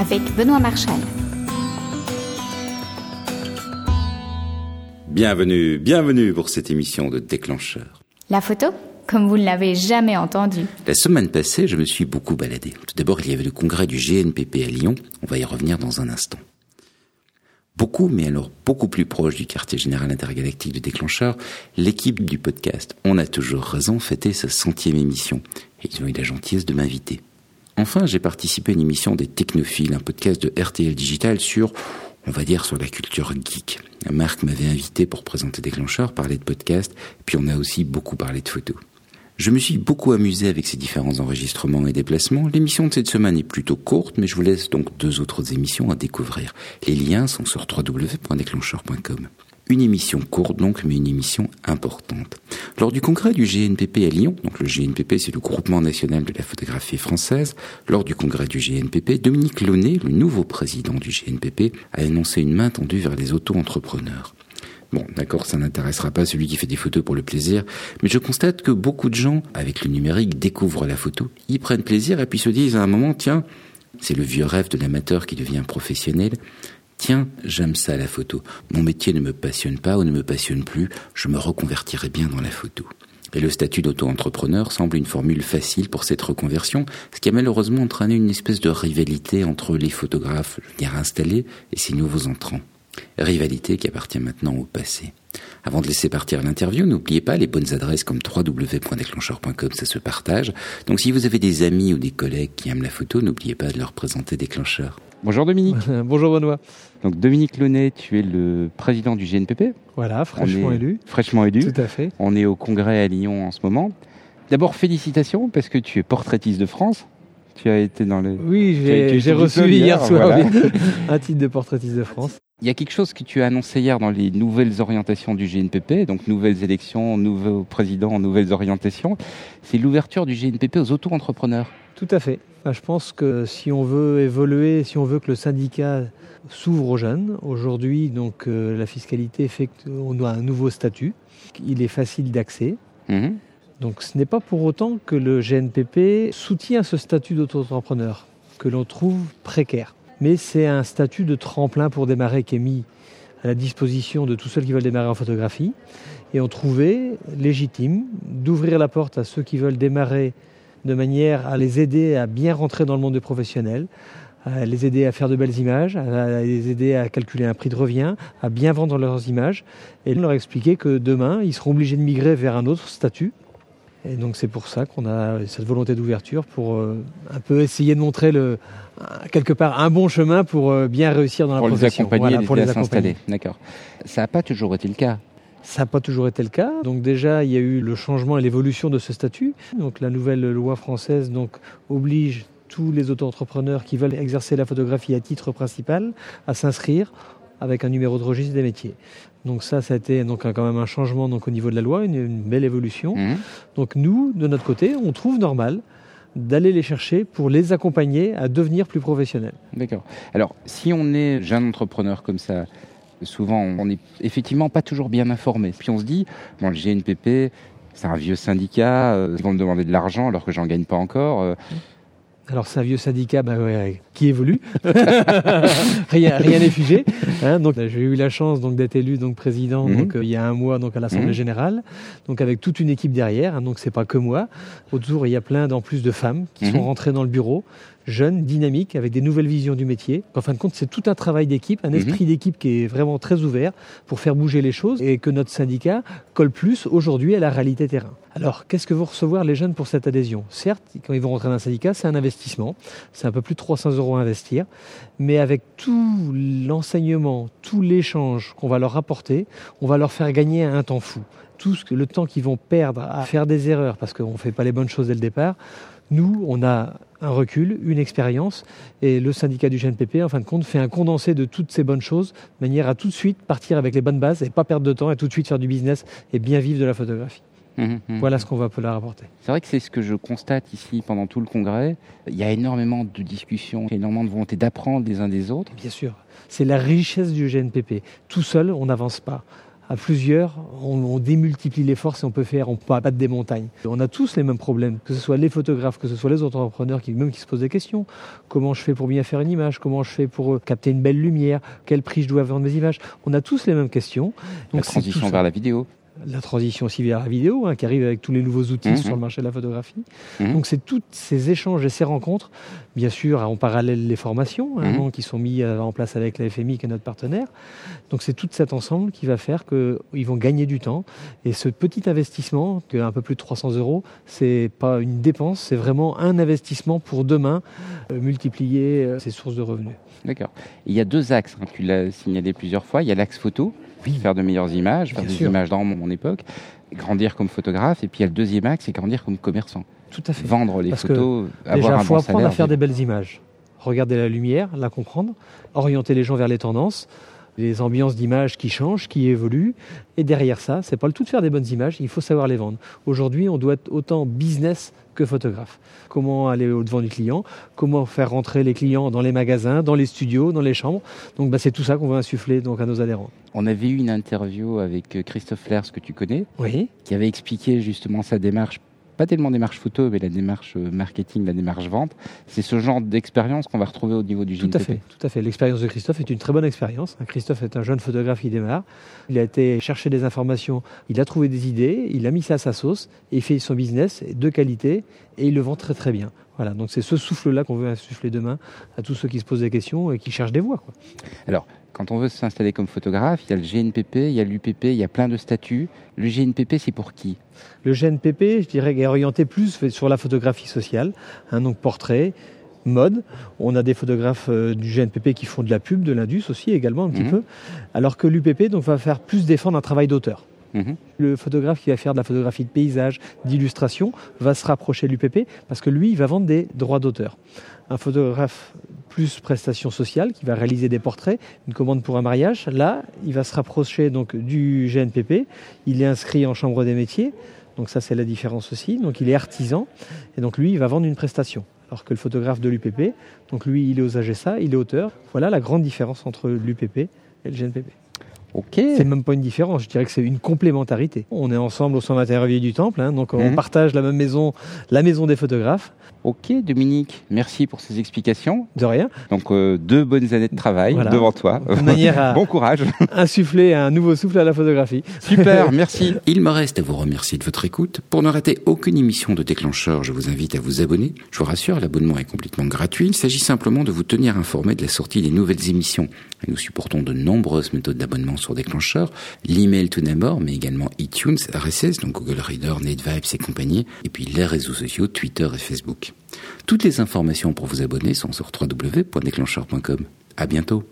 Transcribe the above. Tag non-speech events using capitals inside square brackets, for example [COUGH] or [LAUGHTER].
avec Benoît Marchal. Bienvenue, bienvenue pour cette émission de Déclencheur. La photo comme vous ne l'avez jamais entendu. La semaine passée, je me suis beaucoup baladé. Tout d'abord, il y avait le congrès du GNPP à Lyon. On va y revenir dans un instant. Beaucoup, mais alors beaucoup plus proche du quartier général intergalactique de Déclencheur, l'équipe du podcast On a toujours raison fêtait sa centième émission. Et ils ont eu la gentillesse de m'inviter. Enfin, j'ai participé à une émission des Technophiles, un podcast de RTL Digital sur, on va dire, sur la culture geek. Marc m'avait invité pour présenter Déclencheur, parler de podcast, puis on a aussi beaucoup parlé de photos. Je me suis beaucoup amusé avec ces différents enregistrements et déplacements. L'émission de cette semaine est plutôt courte, mais je vous laisse donc deux autres émissions à découvrir. Les liens sont sur www.déclencheur.com. Une émission courte donc, mais une émission importante. Lors du congrès du GNPP à Lyon, donc le GNPP c'est le groupement national de la photographie française, lors du congrès du GNPP, Dominique Launay, le nouveau président du GNPP, a annoncé une main tendue vers les auto-entrepreneurs. Bon, d'accord, ça n'intéressera pas celui qui fait des photos pour le plaisir, mais je constate que beaucoup de gens, avec le numérique, découvrent la photo, y prennent plaisir et puis se disent à un moment, tiens, c'est le vieux rêve de l'amateur qui devient professionnel. Tiens, j'aime ça la photo. Mon métier ne me passionne pas ou ne me passionne plus, je me reconvertirai bien dans la photo. Et le statut d'auto-entrepreneur semble une formule facile pour cette reconversion, ce qui a malheureusement entraîné une espèce de rivalité entre les photographes, je installés, et ces nouveaux entrants. Rivalité qui appartient maintenant au passé. Avant de laisser partir l'interview, n'oubliez pas les bonnes adresses comme www.déclencheur.com, ça se partage. Donc si vous avez des amis ou des collègues qui aiment la photo, n'oubliez pas de leur présenter Déclencheur. Bonjour Dominique. [LAUGHS] Bonjour Benoît. Donc Dominique Launay, tu es le président du GNPP. Voilà, fraîchement élu. Fraîchement élu. Tout à fait. On est au congrès à Lyon en ce moment. D'abord félicitations parce que tu es portraitiste de France. Tu as été dans les. Oui, j'ai reçu hier soir [LAUGHS] un titre de portraitiste de France. Il y a quelque chose que tu as annoncé hier dans les nouvelles orientations du GNPP, donc nouvelles élections, nouveaux présidents, nouvelles orientations. C'est l'ouverture du GNPP aux auto-entrepreneurs. Tout à fait. Je pense que si on veut évoluer, si on veut que le syndicat s'ouvre aux jeunes, aujourd'hui, donc euh, la fiscalité fait qu'on a un nouveau statut. Il est facile d'accès. Mhm. Donc ce n'est pas pour autant que le GNPP soutient ce statut d'auto-entrepreneur que l'on trouve précaire mais c'est un statut de tremplin pour démarrer qui est mis à la disposition de tous ceux qui veulent démarrer en photographie. Et on trouvait légitime d'ouvrir la porte à ceux qui veulent démarrer de manière à les aider à bien rentrer dans le monde des professionnels, à les aider à faire de belles images, à les aider à calculer un prix de revient, à bien vendre leurs images. Et leur expliquer que demain, ils seront obligés de migrer vers un autre statut. Et donc c'est pour ça qu'on a cette volonté d'ouverture pour euh, un peu essayer de montrer le, quelque part un bon chemin pour euh, bien réussir dans la profession. pour les accompagner. D'accord. Ça n'a pas toujours été le cas. Ça n'a pas toujours été le cas. Donc déjà, il y a eu le changement et l'évolution de ce statut. Donc la nouvelle loi française donc, oblige tous les auto-entrepreneurs qui veulent exercer la photographie à titre principal à s'inscrire avec un numéro de registre des métiers. Donc ça, ça a été donc quand même un changement donc au niveau de la loi, une, belle évolution. Mmh. Donc nous, de notre côté, on trouve normal d'aller les chercher pour les accompagner à devenir plus professionnels. D'accord. Alors, si on est jeune entrepreneur comme ça, souvent on n'est effectivement pas toujours bien informé. Puis on se dit, bon, le GNPP, c'est un vieux syndicat, euh, ils vont me demander de l'argent alors que j'en gagne pas encore. Euh, alors c'est un vieux syndicat bah, qui évolue, [LAUGHS] rien n'est figé. Hein. donc j'ai eu la chance donc d'être élu donc président mhm. donc euh, il y a un mois donc à l'Assemblée mhm. générale, donc avec toute une équipe derrière. Hein. donc c'est pas que moi. Autour il y a plein d'en plus de femmes qui sont mhm. rentrées dans le bureau jeune, dynamique, avec des nouvelles visions du métier. En fin de compte, c'est tout un travail d'équipe, un esprit mhm. d'équipe qui est vraiment très ouvert pour faire bouger les choses et que notre syndicat colle plus aujourd'hui à la réalité terrain. Alors, qu'est-ce que vont recevoir les jeunes pour cette adhésion? Certes, quand ils vont rentrer dans un syndicat, c'est un investissement, c'est un peu plus de 300 euros à investir, mais avec tout l'enseignement, tout l'échange qu'on va leur apporter, on va leur faire gagner un temps fou. Tout ce que, le temps qu'ils vont perdre à faire des erreurs parce qu'on ne fait pas les bonnes choses dès le départ, nous, on a un recul, une expérience, et le syndicat du GNPP, en fin de compte, fait un condensé de toutes ces bonnes choses, de manière à tout de suite partir avec les bonnes bases et pas perdre de temps, et tout de suite faire du business et bien vivre de la photographie. Mmh, mmh. Voilà ce qu'on va pouvoir rapporter. C'est vrai que c'est ce que je constate ici pendant tout le congrès. Il y a énormément de discussions, énormément de volonté d'apprendre les uns des autres. Bien sûr, c'est la richesse du GNPP. Tout seul, on n'avance pas à plusieurs, on, démultiplie les forces et on peut faire, on peut abattre des montagnes. On a tous les mêmes problèmes, que ce soit les photographes, que ce soit les entrepreneurs qui même qui se posent des questions. Comment je fais pour bien faire une image? Comment je fais pour euh, capter une belle lumière? Quel prix je dois vendre mes images? On a tous les mêmes questions. Donc, la transition vers la vidéo la transition aussi vers la vidéo, hein, qui arrive avec tous les nouveaux outils mhm. sur le marché de la photographie. Mhm. Donc c'est tous ces échanges et ces rencontres, bien sûr en parallèle les formations hein, mhm. qui sont mises en place avec la FMI qui est notre partenaire. Donc c'est tout cet ensemble qui va faire qu'ils vont gagner du temps. Et ce petit investissement, un peu plus de 300 euros, c'est pas une dépense, c'est vraiment un investissement pour demain euh, multiplier euh, ses sources de revenus. D'accord. Il y a deux axes, hein, tu l'as signalé plusieurs fois. Il y a l'axe photo, faire de meilleures images, faire des images dans mon époque, grandir comme photographe. Et puis il y a le deuxième axe, c'est grandir comme commerçant. Tout à fait. Vendre les photos, que, avoir déjà, faut apprendre à faire des belles images. Regarder la lumière, la comprendre, orienter les gens vers les tendances, les ambiances d'images qui changent, qui évoluent. Et derrière ça, c'est pas le tout de faire des bonnes images, il faut savoir les vendre. Aujourd'hui, on doit être autant business que photographe. Comment aller au devant du client, comment faire rentrer les clients dans les magasins, dans les studios, dans les chambres. Donc bah, c'est tout ça qu'on veut insuffler donc, à nos adhérents. On avait eu une interview avec euh, Christophe Lers, que tu connais, oui. qui avait expliqué justement sa démarche pas tellement démarche photo, mais la démarche euh, marketing, la démarche vente. C'est ce genre d'expérience qu'on va retrouver au niveau du GNPP. Tout à fait, tout à fait. L'expérience de Christophe est une très bonne expérience. Christophe est un jeune photographe qui démarre. Il a été chercher des informations, il a trouvé des idées, il a mis ça à sa sauce et il fait son business de qualité et il le vend très très bien. Voilà, donc c'est ce souffle-là qu'on veut insuffler demain à tous ceux qui se posent des questions et qui cherchent des voies. Quoi. Alors, quand on veut s'installer comme photographe, il y a le GNPP, il y a l'UPP, il y a plein de statuts. Le GNPP, c'est pour qui? Le GNPP, je dirais, est orienté plus sur la photographie sociale, hein, donc portrait, mode. On a des photographes euh, du GNPP qui font de la pub, de l'indus aussi également un petit mhm. peu, alors que l'UPP donc va faire plus défendre un travail d'auteur. Mhm. Le photographe qui va faire de la photographie de paysage, d'illustration, va se rapprocher de l'UPP parce que lui, il va vendre des droits d'auteur. Un photographe plus prestation sociale qui va réaliser des portraits, une commande pour un mariage, là, il va se rapprocher donc du GNPP. Il est inscrit en chambre des métiers, donc ça c'est la différence aussi. Donc il est artisan et donc lui, il va vendre une prestation. Alors que le photographe de l'UPP, donc lui, il est aux AGSA, il est auteur. Voilà la grande différence entre l'UPP et le GNPP. C'est même pas une différence, je dirais que c'est une complémentarité. On est ensemble au 121 Revue du Temple, hein, donc on mhm. partage la même maison, la maison des photographes. Ok, Dominique, merci pour ces explications. De rien. Donc euh, deux bonnes années de travail devant toi. De manière à [LAUGHS] bon courage. [LAUGHS] Insuffler un nouveau souffle à la photographie. Super, [LAUGHS] merci. Il me reste à vous remercier de votre écoute. Pour ne rater aucune émission de Déclencheur, je vous invite à vous abonner. Je vous rassure, l'abonnement est complètement gratuit. Il s'agit simplement de vous tenir informé de la sortie des nouvelles émissions. nous supportons de nombreuses méthodes d'abonnement sur Déclencheur. L'email tout d'abord, mais également iTunes, RSS, donc Google Reader, NetVibes et compagnie. Et puis les réseaux sociaux, Twitter et Facebook. Toutes les informations pour vous abonner sont sur www.déclencheur.com. À bientôt.